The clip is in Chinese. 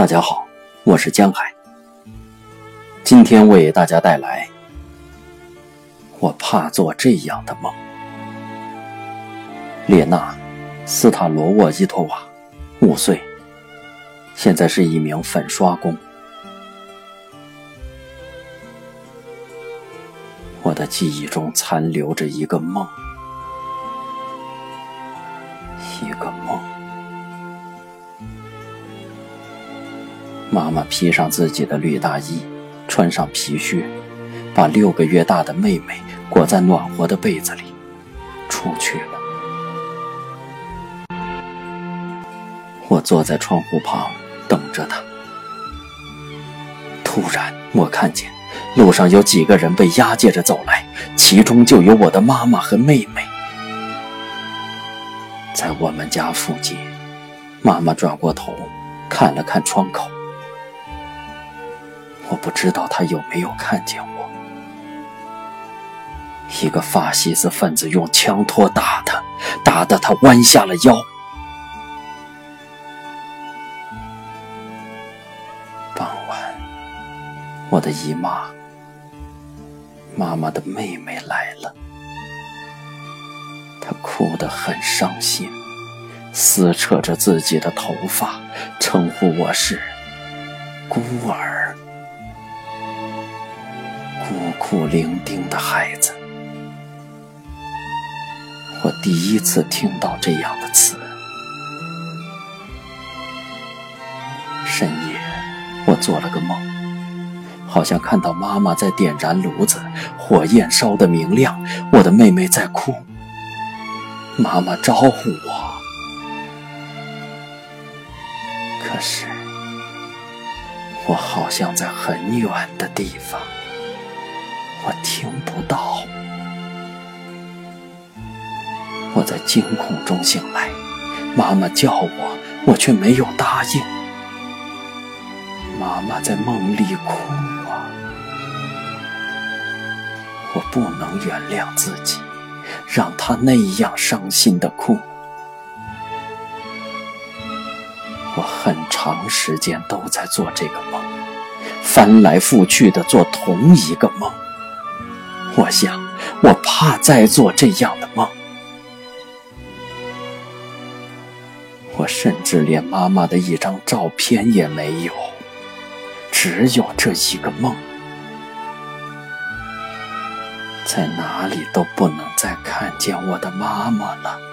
大家好，我是江海。今天为大家带来《我怕做这样的梦》。列娜·斯塔罗沃伊托娃，五岁，现在是一名粉刷工。我的记忆中残留着一个梦，一个梦。妈妈披上自己的绿大衣，穿上皮靴，把六个月大的妹妹裹在暖和的被子里，出去了。我坐在窗户旁等着她。突然，我看见路上有几个人被押解着走来，其中就有我的妈妈和妹妹。在我们家附近，妈妈转过头，看了看窗口。我不知道他有没有看见我。一个法西斯分子用枪托打他，打得他弯下了腰。傍晚，我的姨妈，妈妈的妹妹来了，她哭得很伤心，撕扯着自己的头发，称呼我是孤儿。孤苦伶仃的孩子，我第一次听到这样的词。深夜，我做了个梦，好像看到妈妈在点燃炉子，火焰烧得明亮，我的妹妹在哭，妈妈招呼我，可是我好像在很远的地方。我听不到，我在惊恐中醒来，妈妈叫我，我却没有答应。妈妈在梦里哭啊，我不能原谅自己，让她那样伤心的哭。我很长时间都在做这个梦，翻来覆去的做同一个梦。我想，我怕再做这样的梦。我甚至连妈妈的一张照片也没有，只有这一个梦，在哪里都不能再看见我的妈妈了。